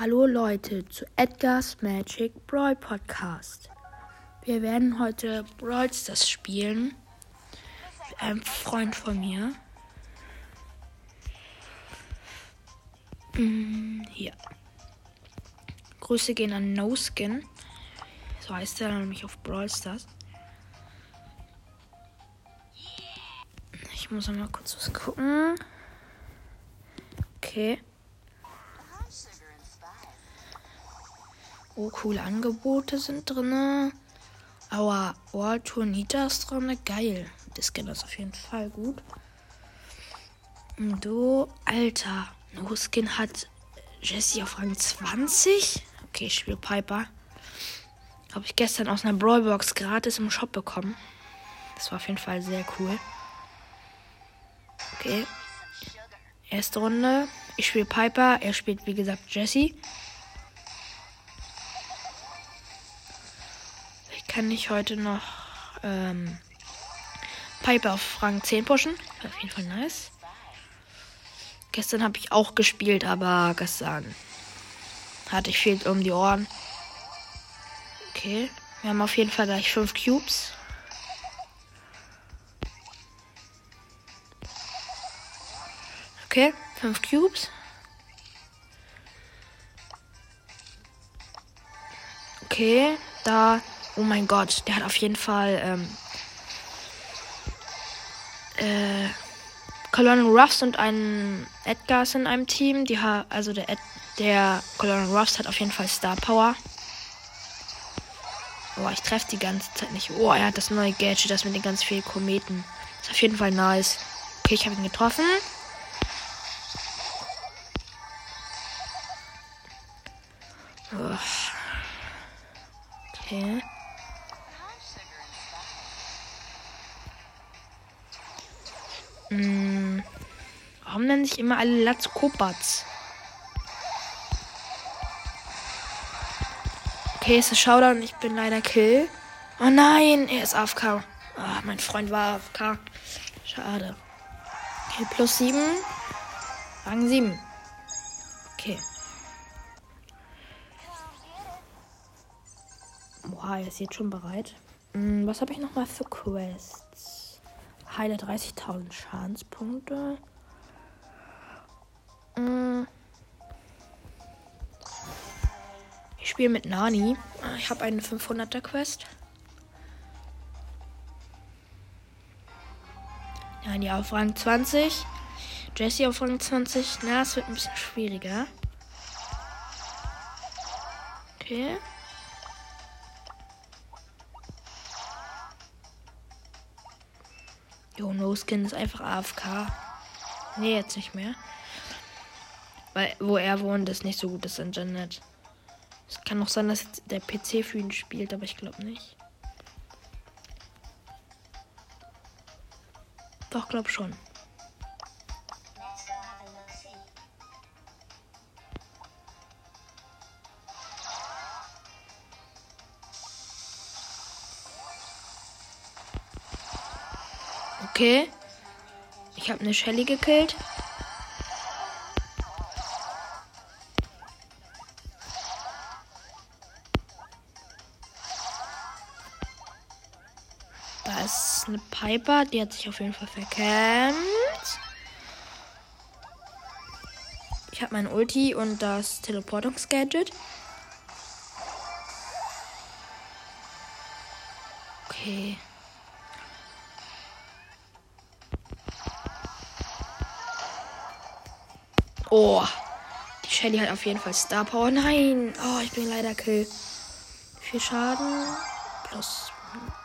Hallo Leute zu Edgar's Magic Brawl Podcast. Wir werden heute Brawl Stars spielen mit einem Freund von mir. Mm, hier. Grüße gehen an No Skin. So heißt er nämlich auf Brawl Stars. Ich muss mal kurz was gucken. Okay. Oh, coole Angebote sind drin. Aber World Tour Nita ist drin. Geil. Das Skin ist auf jeden Fall gut. Du, Alter. No Skin hat Jesse auf Rang 20. Okay, ich spiele Piper. Habe ich gestern aus einer Brawlbox gratis im Shop bekommen. Das war auf jeden Fall sehr cool. Okay. Erste Runde. Ich spiele Piper. Er spielt, wie gesagt, Jesse. Kann ich heute noch ähm, Piper auf Rang 10 pushen. Auf jeden Fall nice. Gestern habe ich auch gespielt, aber gestern hatte ich viel um die Ohren. Okay, wir haben auf jeden Fall gleich 5 Cubes. Okay, 5 Cubes. Okay, da Oh mein Gott, der hat auf jeden Fall ähm, äh, Colonel Ruffs und einen Edgars in einem Team. Die ha also der, Ed der Colonel Ruffs hat auf jeden Fall Star Power. Oh, ich treffe die ganze Zeit nicht. Oh, er hat das neue Gadget, das mit den ganz vielen Kometen. Ist auf jeden Fall nice. Okay, ich habe ihn getroffen. Hm. Warum nennen sich immer alle Latzkopats? Okay, es ist Showdown. Ich bin leider Kill. Oh nein, er ist AFK. Oh, mein Freund war AFK. Schade. Okay, plus 7. Rang 7. Okay. Boah, er ist jetzt schon bereit. Hm, was habe ich nochmal für Quests? Heile 30.000 Schadenspunkte. Mm. Ich spiele mit Nani. Ich habe eine 500er Quest. Nani auf Rang 20. Jesse auf Rang 20. Na, es wird ein bisschen schwieriger. Okay. Skin ist einfach AFK. Nee, jetzt nicht mehr. Weil, wo er wohnt, ist nicht so gut das Internet. Es kann auch sein, dass der PC für ihn spielt, aber ich glaube nicht. Doch, glaub schon. Okay. Ich habe eine Shelly gekillt. Da ist eine Piper, die hat sich auf jeden Fall verkämmt. Ich habe mein Ulti und das Teleportungsgadget. Okay. Oh. Die Shelly hat auf jeden Fall Star Power. Nein. Oh, ich bin leider Kill. Vier Schaden. Plus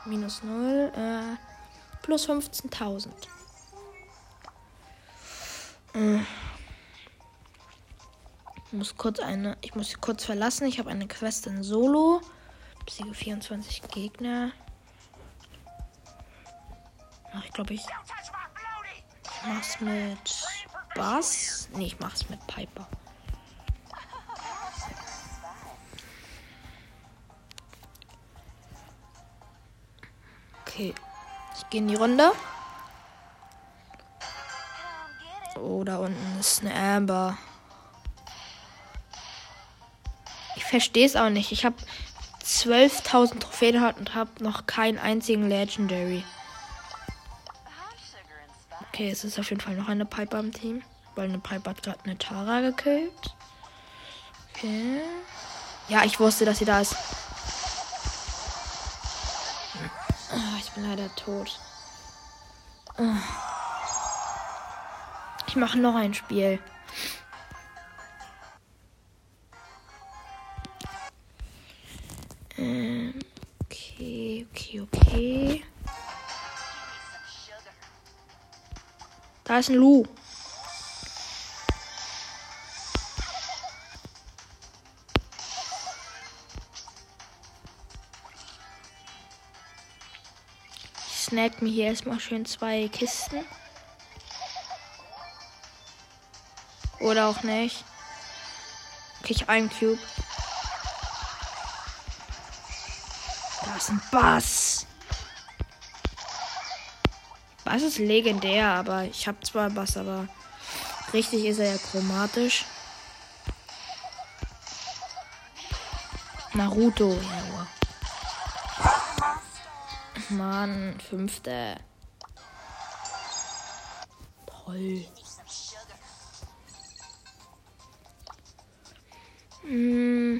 minus 0. Äh, plus 15.000. Äh. Ich muss kurz eine. Ich muss kurz verlassen. Ich habe eine Quest in Solo. Besiege 24 Gegner. Ach, ich glaube, ich. Ich mach's mit. Bass. Nee, ich mach's mit Piper. Okay. Ich gehe in die Runde. Oh, da unten ist eine Amber. Ich verstehe es auch nicht. Ich habe 12.000 Trophäen und habe noch keinen einzigen Legendary. Okay, es ist auf jeden Fall noch eine Piper im Team. Weil eine Piper hat gerade eine Tara gekillt. Okay. Ja, ich wusste, dass sie da ist. Oh, ich bin leider tot. Oh. Ich mache noch ein Spiel. Ähm, okay, okay, okay. Da ist ein Lu. Ich snack mir hier erstmal schön zwei Kisten. Oder auch nicht. Okay, ich einen Cube. Da ist ein Bass. Bass ist legendär, aber ich habe zwar Bass, aber richtig ist er ja chromatisch. Naruto, ja. Mann, fünfte. Toll. Hm.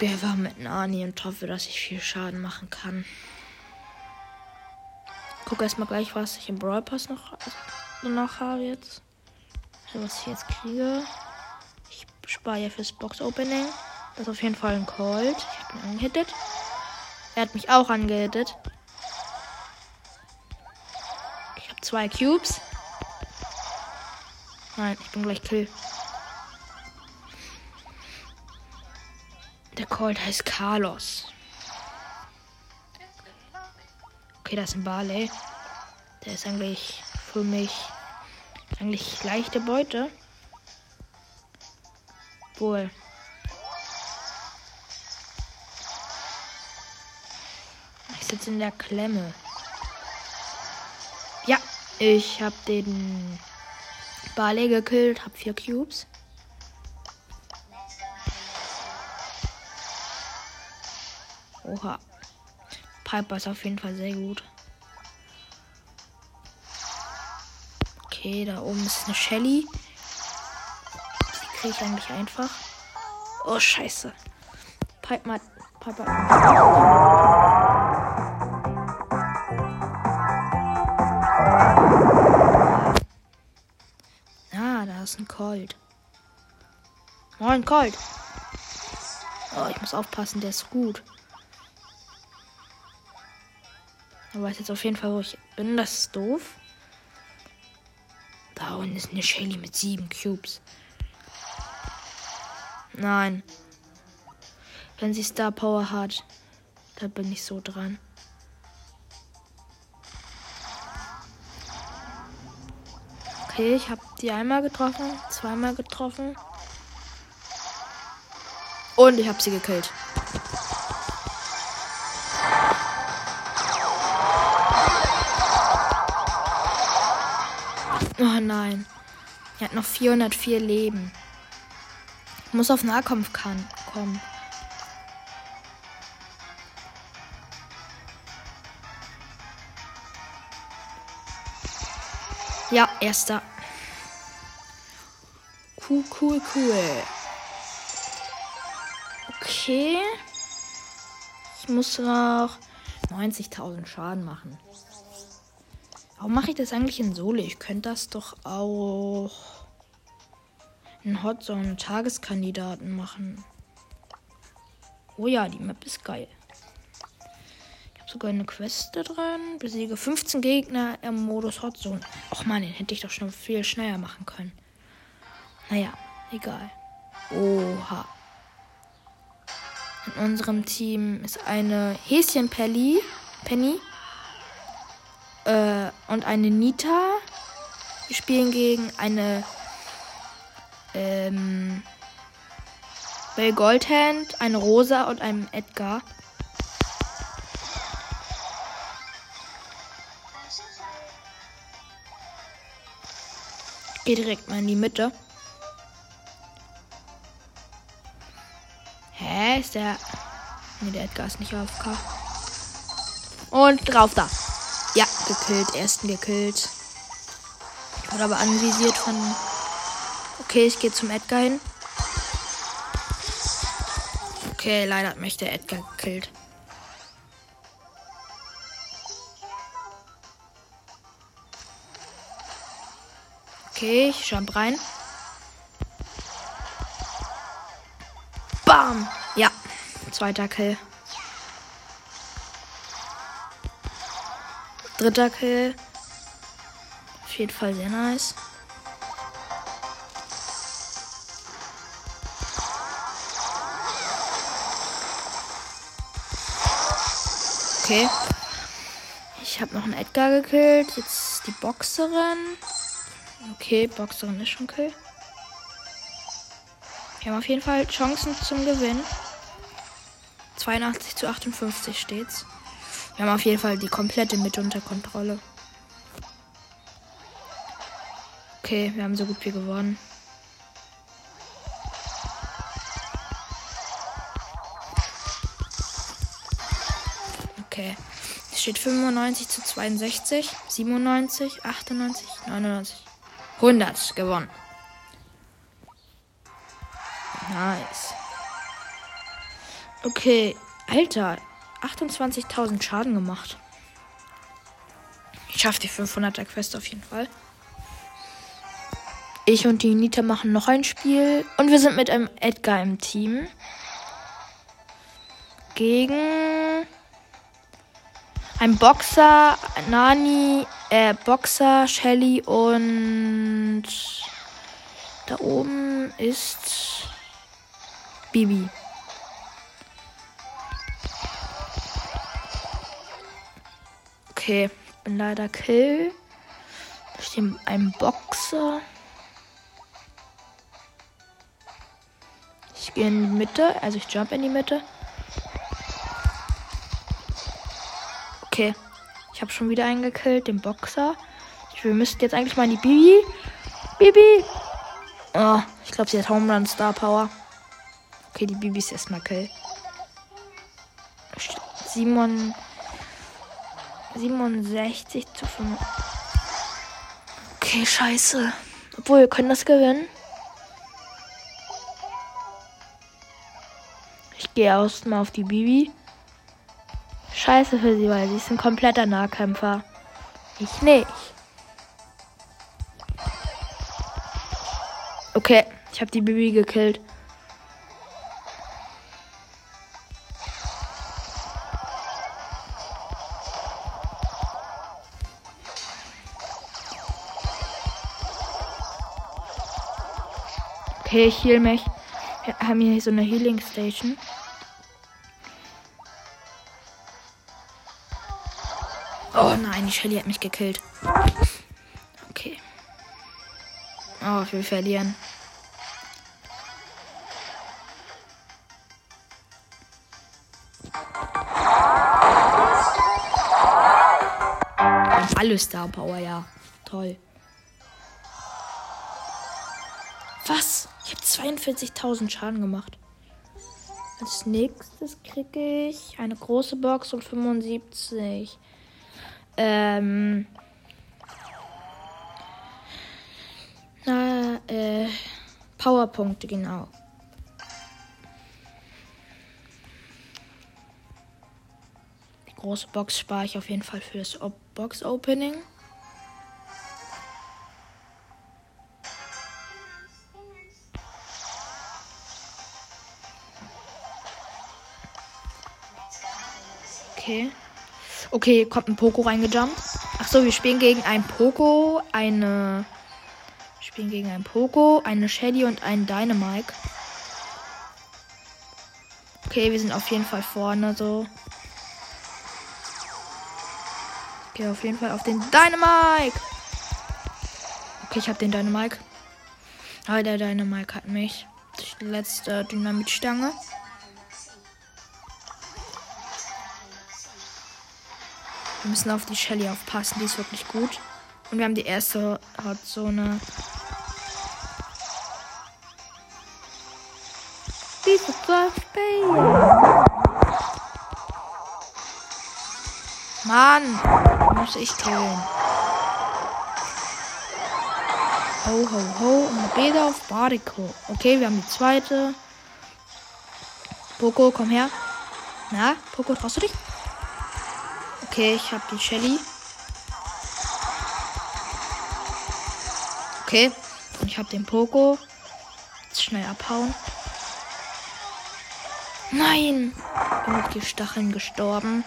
Spiele einfach mit Nani und hoffe, dass ich viel Schaden machen kann. Guck erstmal gleich, was ich im Brawl Pass noch, noch habe jetzt. Also was ich jetzt kriege. Ich spare ja fürs Box Opening. Das ist auf jeden Fall ein Cold. Ich habe ihn angehittet. Er hat mich auch angehittet. zwei Cubes. Nein, ich bin gleich Kill. Colt heißt Carlos. Okay, das ist ein Barley. Der ist eigentlich für mich eigentlich leichte Beute. Wohl. Ich sitze in der Klemme. Ja, ich habe den Barley gekillt, habe vier Cubes. Oha. Piper ist auf jeden Fall sehr gut. Okay, da oben ist eine Shelly. Die kriege ich eigentlich einfach. Oh, scheiße. Piper, Piper. ist ein Colt. Moin, Colt. Oh, ich muss aufpassen, der ist gut. Er weiß jetzt auf jeden Fall, wo ich bin. Das ist doof. Da unten ist eine Shelly mit sieben Cubes. Nein. Wenn sie Star Power hat, da bin ich so dran. Okay, ich habe die einmal getroffen, zweimal getroffen. Und ich habe sie gekillt. Oh nein. Er hat noch 404 Leben. Muss auf Nahkampf kann, kommen. Ja, erster. Cool, cool, cool. Okay. Ich muss noch 90.000 Schaden machen. Warum mache ich das eigentlich in Solo? Ich könnte das doch auch in Hotzone Tageskandidaten machen. Oh ja, die Map ist geil. Ich habe sogar eine Quest da drin. Besiege 15 Gegner im Modus Hotzone. Och man, den hätte ich doch schon viel schneller machen können. Naja, egal. Oha. In unserem Team ist eine Häschen Penny, Penny äh, und eine Nita. Wir spielen gegen eine ähm, Bell Goldhand, eine Rosa und einen Edgar. Geh direkt mal in die Mitte. Hä, ist der. Ne, der Edgar ist nicht auf K. Und drauf da. Ja, gekillt. Ersten gekillt. Wurde aber anvisiert von. Okay, ich gehe zum Edgar hin. Okay, leider hat mich der Edgar gekillt. Okay, ich jump rein. Bam! Ja, zweiter Kill. Dritter Kill. Auf jeden Fall sehr nice. Okay. Ich habe noch einen Edgar gekillt. Jetzt die Boxerin. Okay, Boxerin ist schon kill. Wir haben auf jeden Fall Chancen zum Gewinn. 82 zu 58 steht's. Wir haben auf jeden Fall die komplette Mitte unter Kontrolle. Okay, wir haben so gut wie gewonnen. Okay. Es steht 95 zu 62, 97, 98, 99, 100 gewonnen. Nice. Okay, Alter, 28.000 Schaden gemacht. Ich schaffe die 500er Quest auf jeden Fall. Ich und die Nita machen noch ein Spiel. Und wir sind mit einem Edgar im Team. Gegen ein Boxer, Nani, äh, Boxer, Shelly und da oben ist Bibi. Okay, bin leider Kill. Da steht ein Boxer. Ich gehe in die Mitte, also ich jump in die Mitte. Okay, ich habe schon wieder einen gekillt, den Boxer. Wir müssten jetzt eigentlich mal in die Bibi. Bibi! Oh, ich glaube, sie hat Home Run Star Power. Okay, die Bibi ist erstmal kill. Simon. 67 zu 5. Okay, scheiße. Obwohl, wir können das gewinnen. Ich gehe erstmal auf die Bibi. Scheiße für sie, weil sie ist ein kompletter Nahkämpfer. Ich nicht. Okay, ich habe die Bibi gekillt. Okay, ich heal mich. Wir haben hier so eine Healing Station. Oh nein, die Shelly hat mich gekillt. Okay. Oh, wir verlieren. Alles Star Power, ja. Toll. Was? Ich habe 42.000 Schaden gemacht. Als nächstes kriege ich eine große Box und 75. Ähm. Na, äh. Powerpunkte, genau. Die große Box spare ich auf jeden Fall für das Box Okay, kommt ein Poco reingejumpt. Ach so, wir spielen gegen ein Poco, eine. Wir spielen gegen ein Poco, eine Shelly und einen Dynamike. Okay, wir sind auf jeden Fall vorne so. Gehe auf jeden Fall auf den Dynamike. Okay, ich habe den Dynamike. Aber der Dynamike hat mich. Die letzte Dynamitstange. Wir müssen auf die Shelly aufpassen, die ist wirklich gut. Und wir haben die erste Hotzone. Diese Baby. Mann, muss ich killen. Ho, ho, ho. Und Beda auf Bariko. Okay, wir haben die zweite. Poco, komm her. Na, Poco, traust du dich? Okay, ich habe die Shelly. Okay, und ich habe den Poco. Jetzt schnell abhauen. Nein! Bin mit die Stacheln gestorben.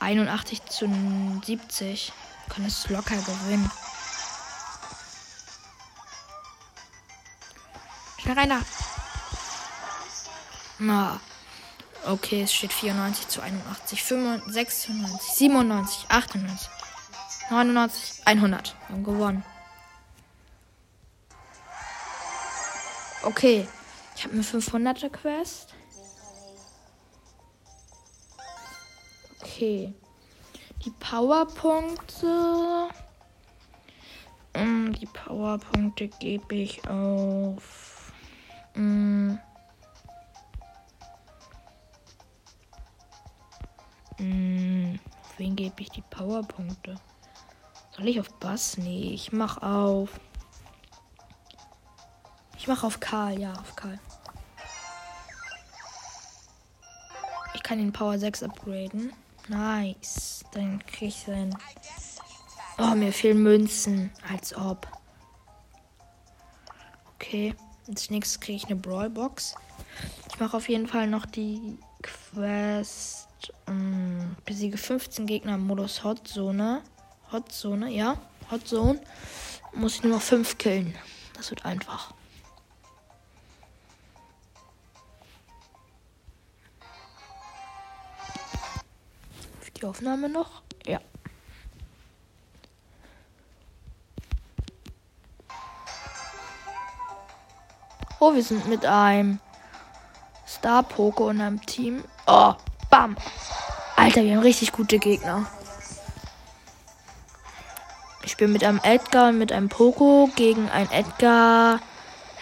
81 zu 70. Kann es locker gewinnen. Schnell rein da. Na. Okay, es steht 94 zu 81, 95, 96, 97, 98, 99, 100. Wir haben gewonnen. Okay, ich habe eine 500er Quest. Okay. Die Powerpunkte. Um, die Powerpunkte gebe ich auf. Um, Powerpunkte? Soll ich auf Bass? Nee, ich mach auf. Ich mach auf Karl, ja, auf Karl. Ich kann den Power 6 upgraden. Nice. Dann krieg ich sein. Oh, mir fehlen Münzen. Als ob. Okay. Als nächstes kriege ich eine Brawlbox. Ich mache auf jeden Fall noch die Quest. Um, besiege 15 Gegner im Modus Hotzone. Hotzone, ja. Hotzone. Muss ich nur noch 5 killen. Das wird einfach. die Aufnahme noch? Ja. Oh, wir sind mit einem Star Poco in einem Team. Oh, bam. Alter, wir haben richtig gute Gegner. Ich spiele mit einem Edgar und mit einem Poco gegen ein Edgar,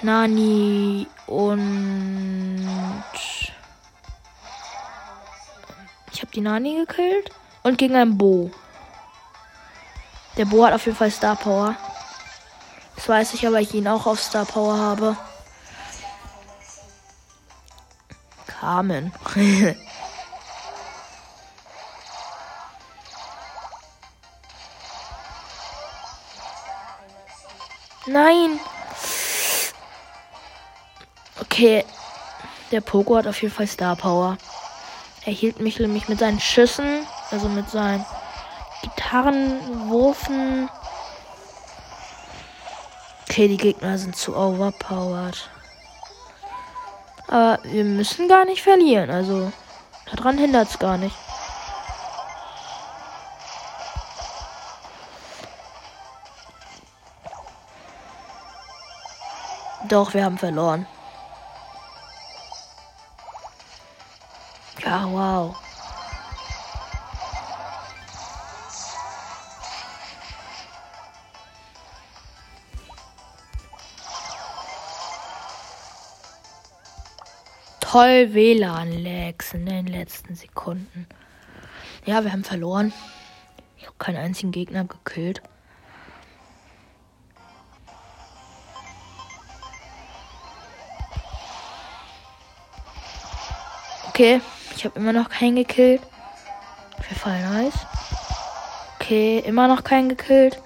Nani und ich habe die Nani gekillt. Und gegen einen Bo. Der Bo hat auf jeden Fall Star Power. Das weiß ich, aber ich ihn auch auf Star Power habe. Carmen. Nein. Okay. Der Poco hat auf jeden Fall Star Power. Er hielt mich nämlich mit seinen Schüssen, also mit seinen Gitarrenwurfen. Okay, die Gegner sind zu overpowered. Aber wir müssen gar nicht verlieren, also daran hindert es gar nicht. Doch, wir haben verloren. Ja, wow. Toll WLAN-Lags in den letzten Sekunden. Ja, wir haben verloren. Ich habe keinen einzigen Gegner gekillt. Okay. Ich habe immer noch keinen gekillt. Auf jeden Fall nice. Okay, immer noch keinen gekillt.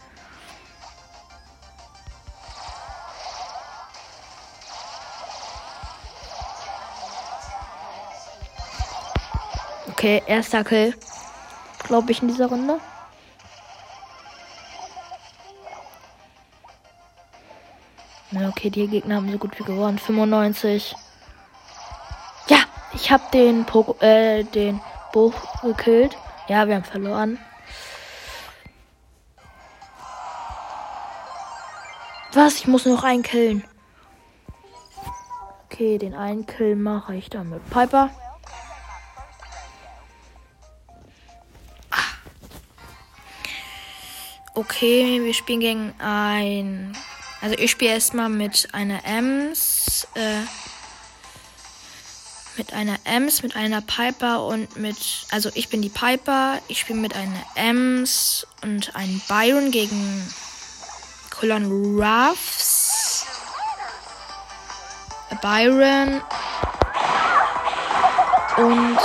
Okay, erster Kill. Glaube ich in dieser Runde. okay, die Gegner haben so gut wie gewonnen. 95. Ich habe den Poko äh, den Buch gekillt. Ja, wir haben verloren. Was? Ich muss noch einen killen. Okay, den einen Kill mache ich dann mit Piper. Okay, wir spielen gegen ein Also ich spiele erstmal mit einer Ems, äh, mit einer Ems, mit einer Piper und mit, also ich bin die Piper, ich spiele mit einer Ems und einem Byron gegen Colon Ruffs. Byron und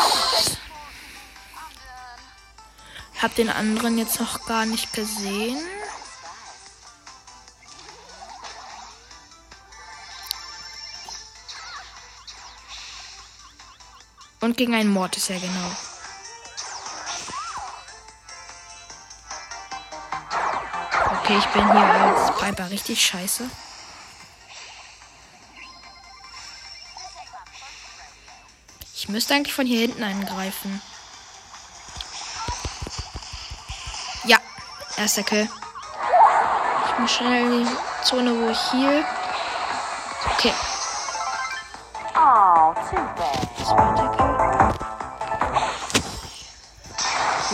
hab den anderen jetzt noch gar nicht gesehen. Und gegen einen Mord ist ja genau. Okay, ich bin hier als Piper richtig scheiße. Ich müsste eigentlich von hier hinten angreifen. Ja, erster Kill. Ich muss schnell in die Zone, wo ich hier. Okay.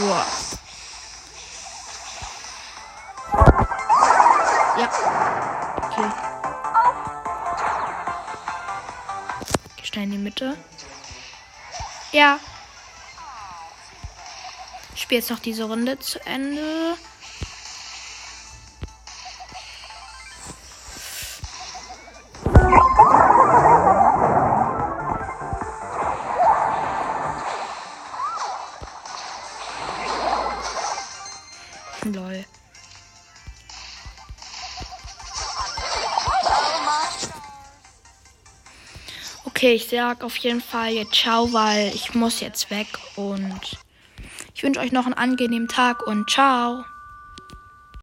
Wow. Ja. Okay. Schnell in die Mitte. Ja. Ich spiele jetzt noch diese Runde zu Ende. Okay, ich sag auf jeden Fall jetzt ciao, weil ich muss jetzt weg und ich wünsche euch noch einen angenehmen Tag und ciao.